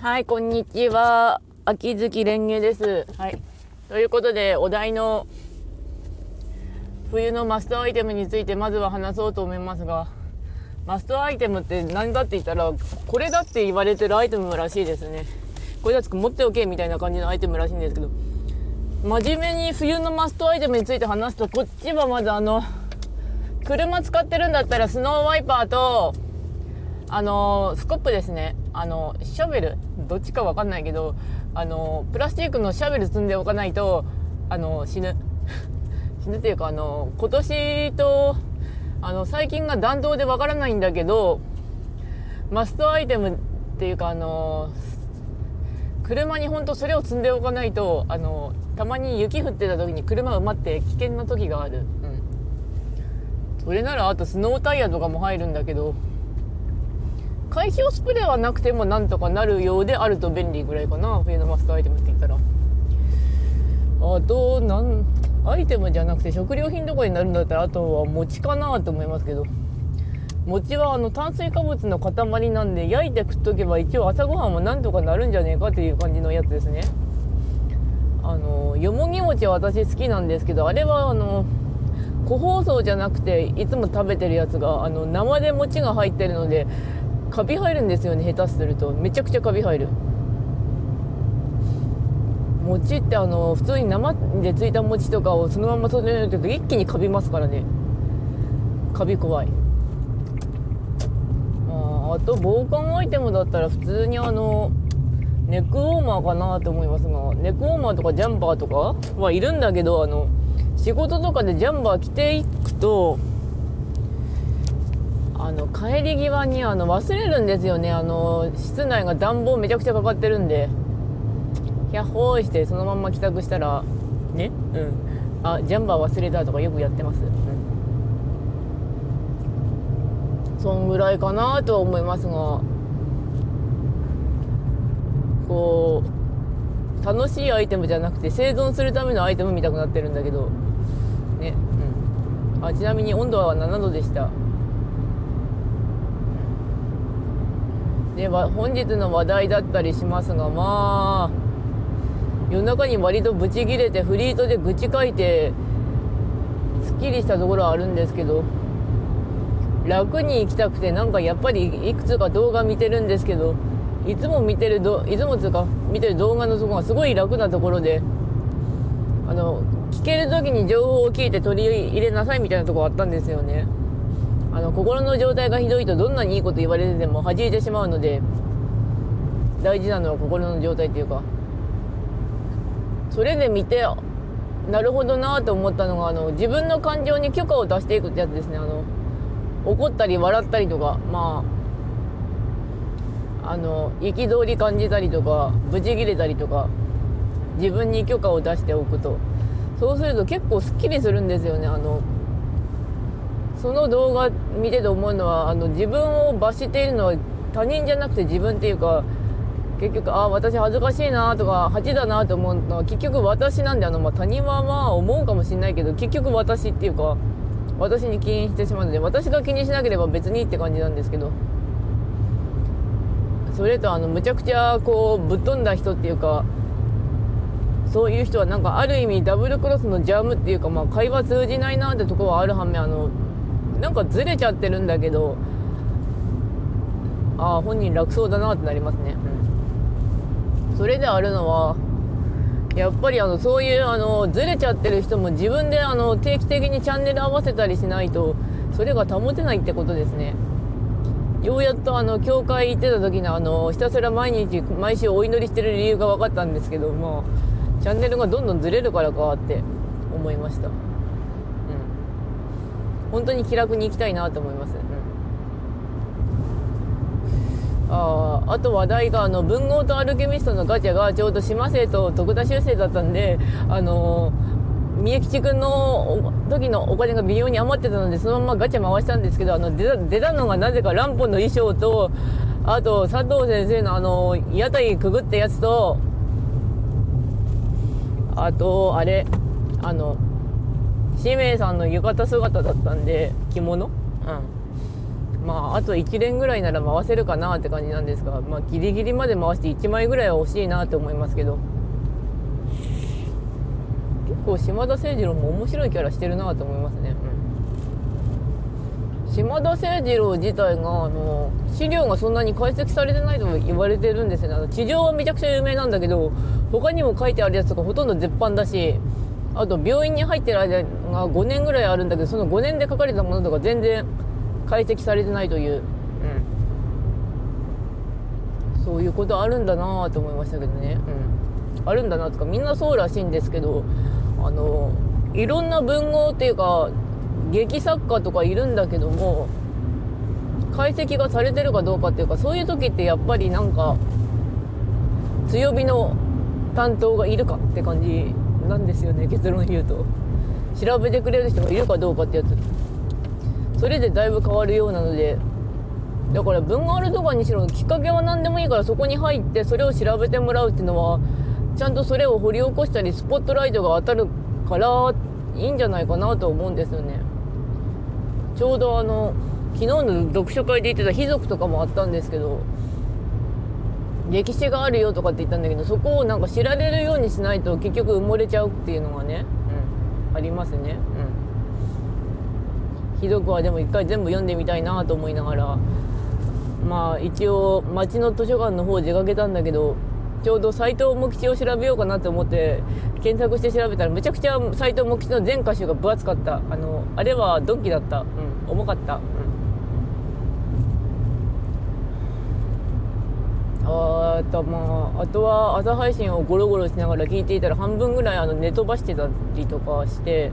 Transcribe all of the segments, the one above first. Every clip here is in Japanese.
はい、こんにちは。秋月蓮華です。はい。ということで、お題の冬のマストアイテムについてまずは話そうと思いますが、マストアイテムって何だって言ったら、これだって言われてるアイテムらしいですね。これだって持っておけみたいな感じのアイテムらしいんですけど、真面目に冬のマストアイテムについて話すと、こっちはまずあの、車使ってるんだったらスノーワイパーと、あのスコップですねあのシャベルどっちか分かんないけどあのプラスチックのシャベル積んでおかないとあの死ぬ。死ぬっていうかあの今年とあの最近が暖冬で分からないんだけどマストアイテムっていうかあの車に本当それを積んでおかないとあのたまに雪降ってた時に車埋まって危険な時がある、うん、それならあとスノータイヤとかも入るんだけど解氷スプレーはなくてもなんとかなるようであると便利ぐらいかな。冬のマストアイテムって言ったら。あとなんアイテムじゃなくて食料品とかになるんだったらあとは餅かなと思いますけど。餅はあの炭水化物の塊なんで焼いて食っとけば一応朝ごはんもなんとかなるんじゃねえかっていう感じのやつですね。あのよもぎ餅は私好きなんですけどあれはあの個包装じゃなくていつも食べてるやつがあの生で餅が入ってるのでカビ入るんですよね下手すると。めちゃくちゃカビ入る。餅ってあの普通に生でついた餅とかをそのまま育てると一気にカビますからね。カビ怖い。ああと防寒アイテムだったら普通にあのネックウォーマーかなと思いますがネックウォーマーとかジャンパーとかはいるんだけどあの仕事とかでジャンパー着ていくとあの帰り際にあの忘れるんですよね。あの室内が暖房めちゃくちゃかかってるんで。ヒャッホーしてそのまま帰宅したらね？うん。あジャンバー忘れたとかよくやってます、うん、そんぐらいかなとは思いますが。こう楽しいアイテムじゃなくて生存するためのアイテム見たくなってるんだけど。ね？うん。あちなみに温度は7度でした。で本日の話題だったりしますがまあ夜中に割とブチギレてフリートで愚痴書いてすっきりしたところはあるんですけど楽に行きたくてなんかやっぱりいくつか動画見てるんですけどいつも見てるどいつもつうか見てる動画のとこがすごい楽なところであの聞ける時に情報を聞いて取り入れなさいみたいなとこあったんですよね。あの心の状態がひどいとどんなにいいこと言われてても弾いてしまうので大事なのは心の状態っていうかそれで見てなるほどなと思ったのがあの自分の感情に許可を出していくってやつですね。あの怒ったり笑ったりとかまああの憤り感じたりとかブチギレたりとか自分に許可を出しておくと。そうすると結構すっきりするんですよね。あのその動画見てて思うのはあの自分を罰しているのは他人じゃなくて自分っていうか結局あ私恥ずかしいなとか恥だなと思うのは結局私なんであの、まあ、他人はまあ思うかもしれないけど結局私っていうか私に起因してしまうので私が気にしなければ別にって感じなんですけど。それとあのむちゃくちゃこうぶっ飛んだ人っていうかそういう人はなんかある意味ダブルクロスのジャムっていうかまあ会話通じないなってとこはある反面あのなんかずれちゃってるんだけどああ本人楽そうだなってなりますね、うん、それであるのはやっぱりあのそういうあのずれちゃってる人も自分であの定期的にチャンネル合わせたりしないとそれが保てないってことですね。ようやっとあの教会行ってた時のあのひたすら毎日毎週お祈りしてる理由が分かったんですけどまあチャンネルがどんどんずれるからかって思いました。本当に気楽に行きたいなと思います、うん、ああと話題があの文豪とアルケミストのガチャがちょうど島生と徳田修正だったんであの宮吉君の時のお金が微妙に余ってたのでそのままガチャ回したんですけどあの出た出たのがなぜか乱歩の衣装とあと佐藤先生のあの屋台くぐったやつとあとあれあの使命さんの浴衣姿だったんで着物？うん。まああと1連ぐらいなら回せるかなって感じなんですが、まあ、ギリギリまで回して1枚ぐらいは欲しいなって思いますけど。結構島田誠二郎も面白いキャラしてるなと思いますね、うん、島田誠二郎自体があの資料がそんなに解析されてないと言われてるんですよね。あの地上はめちゃくちゃ有名なんだけど他にも書いてあるやつとかほとんど絶版だしあと病院に入ってる間が5年ぐらいあるんだけどその5年で書かれたものとか全然解析されてないという、うん、そういうことあるんだなと思いましたけどね、うん、あるんだなとかみんなそうらしいんですけどあのいろんな文豪っていうか劇作家とかいるんだけども解析がされてるかどうかっていうかそういう時ってやっぱりなんか強火の担当がいるかって感じなんですよね結論言うと。調べてくれる人がいるかどうかってやつ。それでだいぶ変わるようなので。だから文があるとかにしろきっかけは何でもいいからそこに入ってそれを調べてもらうっていうのはちゃんとそれを掘り起こしたりスポットライトが当たるからいいんじゃないかなと思うんですよね。ちょうどあの昨日の読書会で言ってた貴族とかもあったんですけど歴史があるよとかって言ったんだけどそこをなんか知られるようにしないと結局埋もれちゃうっていうのがね、うん、ありますね。うん、ひどくはでも一回全部読んでみたいなと思いながらまあ一応町の図書館の方出かけたんだけどちょうど斎藤茂吉を調べようかなと思って検索して調べたらめちゃくちゃ斎藤茂吉の全歌集が分厚かった。あのあれはドンキだった、うん、重かった。うん。あとまああとは朝配信をゴロゴロしながら聞いていたら半分ぐらいあの寝飛ばしてたりとかして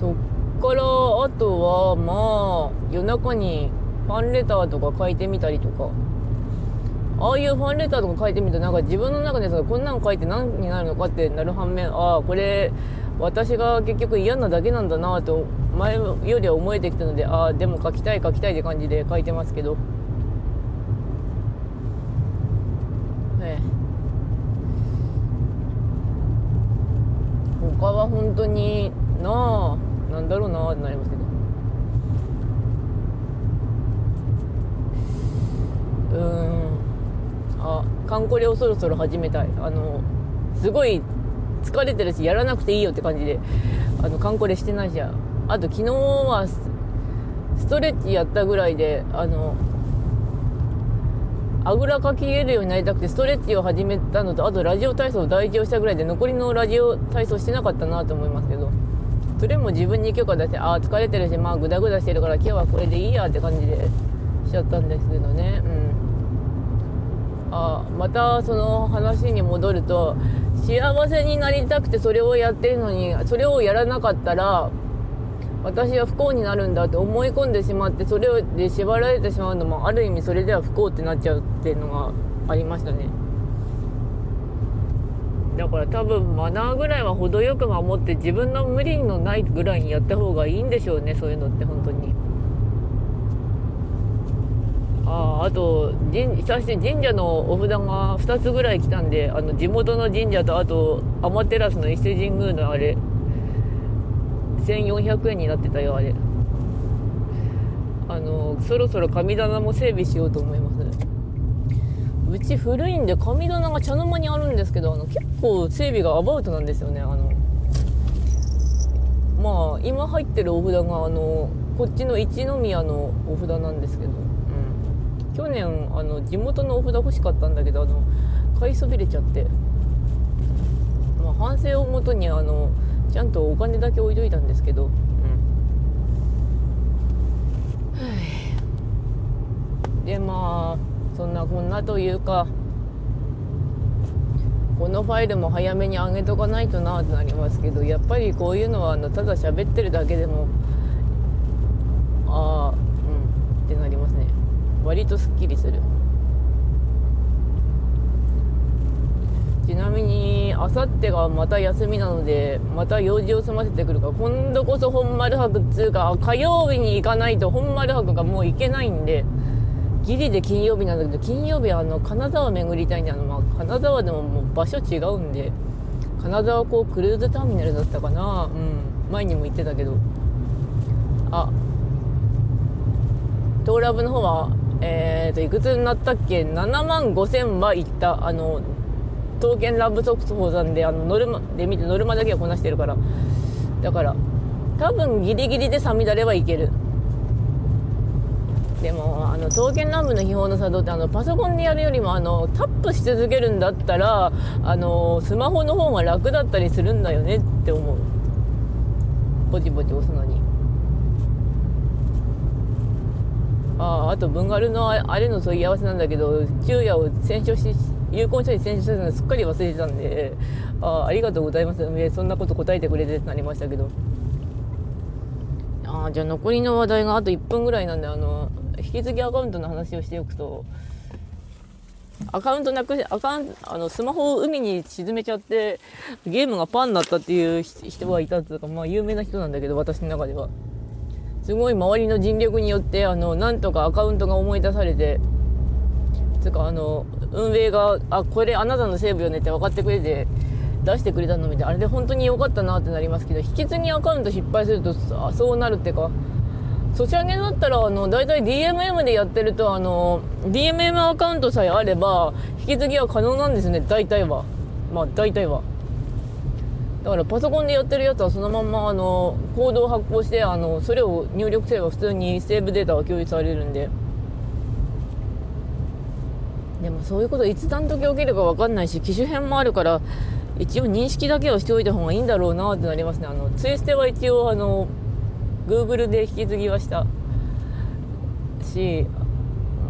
そっからあとはまあ夜中にファンレターとか書いてみたりとかああいうファンレターとか書いてみたらなんか自分の中でさこんなの書いて何になるのかってなる反面ああこれ私が結局嫌なだけなんだなと前よりは思えてきたのでああでも書きたい書きたいって感じで書いてますけど。他は本当になあなんだろうなあってなりますけど。うん。あカンコレをそろそろ始めたい。あのすごい疲れてるしやらなくていいよって感じで。あのカンコレしてないじゃんあと昨日はストレッチやったぐらいであのあぐらかきれるようになりたくてストレッチを始めたのとあとラジオ体操を第一をしたぐらいで残りのラジオ体操してなかったなと思いますけどそれも自分に許可出してああ疲れてるしまあグダグダしてるから今日はこれでいいやって感じでしちゃったんですけどね。うん。あまたその話に戻ると幸せになりたくてそれをやってるのにそれをやらなかったら私は不幸になるんだって思い込んでしまってそれで縛られてしまうのもある意味それでは不幸ってなっちゃうっていうのがありましたね。だから多分マナーぐらいは程よく守って自分の無理のないぐらいにやった方がいいんでしょうねそういうのって本当に。ああと神そして神社のお札が2つぐらい来たんであの地元の神社とあと天照の伊勢神宮のあれ1400円になってたよあれ。あのそろそろ神棚も整備しようと思います。うち古いんで神棚が茶の間にあるんですけどあの結構整備がアバウトなんですよねあの。まあ今入ってるお札があのこっちの一宮のお札なんですけど、うん、去年あの地元のお札欲しかったんだけどあの買いそびれちゃって、まあ、反省をもとにあのちゃんとお金だけ置いといたんですけど、うん、でまあそんなこんなというかこのファイルも早めに上げとかないとなってなりますけどやっぱりこういうのはあのただ喋ってるだけでもああうんってなりますね。割とすっきりする。ちなみにあさってがまた休みなのでまた用事を済ませてくるから今度こそ本丸博っつうか火曜日に行かないと本丸博がもう行けないんでギリで金曜日なんだけど金曜日はあの金沢巡りたいんであの、まあ、金沢でももう場所違うんで金沢港クルーズターミナルだったかな？うん。前にも言ってたけど。あ。トーラブの方はえーといくつになったっけ？7万5千はいった。あの刀剣ラブ速報なんであのノルマで見てノルマだけはこなしてるから。だから多分ギリギリでサミダレはいける。でもあの刀剣乱舞の秘宝の作動ってあのパソコンでやるよりもあのタップし続けるんだったらあのスマホの方が楽だったりするんだよねって思う。ポチポチ押すのに。あああと文ガルのあれの問い合わせなんだけど昼夜を選書し有効書に選書するのすっかり忘れてたんであありがとうございます。そんなこと答えてくれてってなりましたけど。あじゃあ残りの話題があと1分ぐらいなんであの引き継ぎアカウントの話をしておくとアカウントなくアカウンあのスマホを海に沈めちゃってゲームがパンになったっていう人がいたっていうかまあ有名な人なんだけど私の中では。すごい周りの尽力によってあのなんとかアカウントが思い出されてつうかあの運営があこれあなたのセーブよねって分かってくれて出してくれたの見てあれで本当に良かったなってなりますけど引き継ぎアカウント失敗するとそうなるってかソシャゲだったら、あの、大体 DMM でやってると、あの、DMM アカウントさえあれば、引き継ぎは可能なんですね、大体は。まあ、大体は。だからパソコンでやってるやつはそのまま、あの、コードを発行して、あの、それを入力すれば普通にセーブデータが共有されるんで。でもそういうこといつ何時起きるか分かんないし、機種変もあるから、一応認識だけはしておいた方がいいんだろうなってなりますね。あの、ツイステは一応、あの、Google で引き継ぎはした。し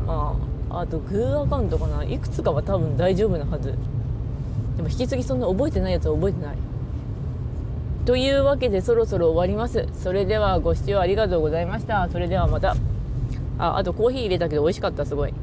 まああと Google アカウントかな。いくつかは多分大丈夫なはず。でも引き継ぎそんな覚えてないやつは覚えてない。というわけでそろそろ終わります。それではご視聴ありがとうございました。それではまた。ああとコーヒー入れたけど美味しかったすごい。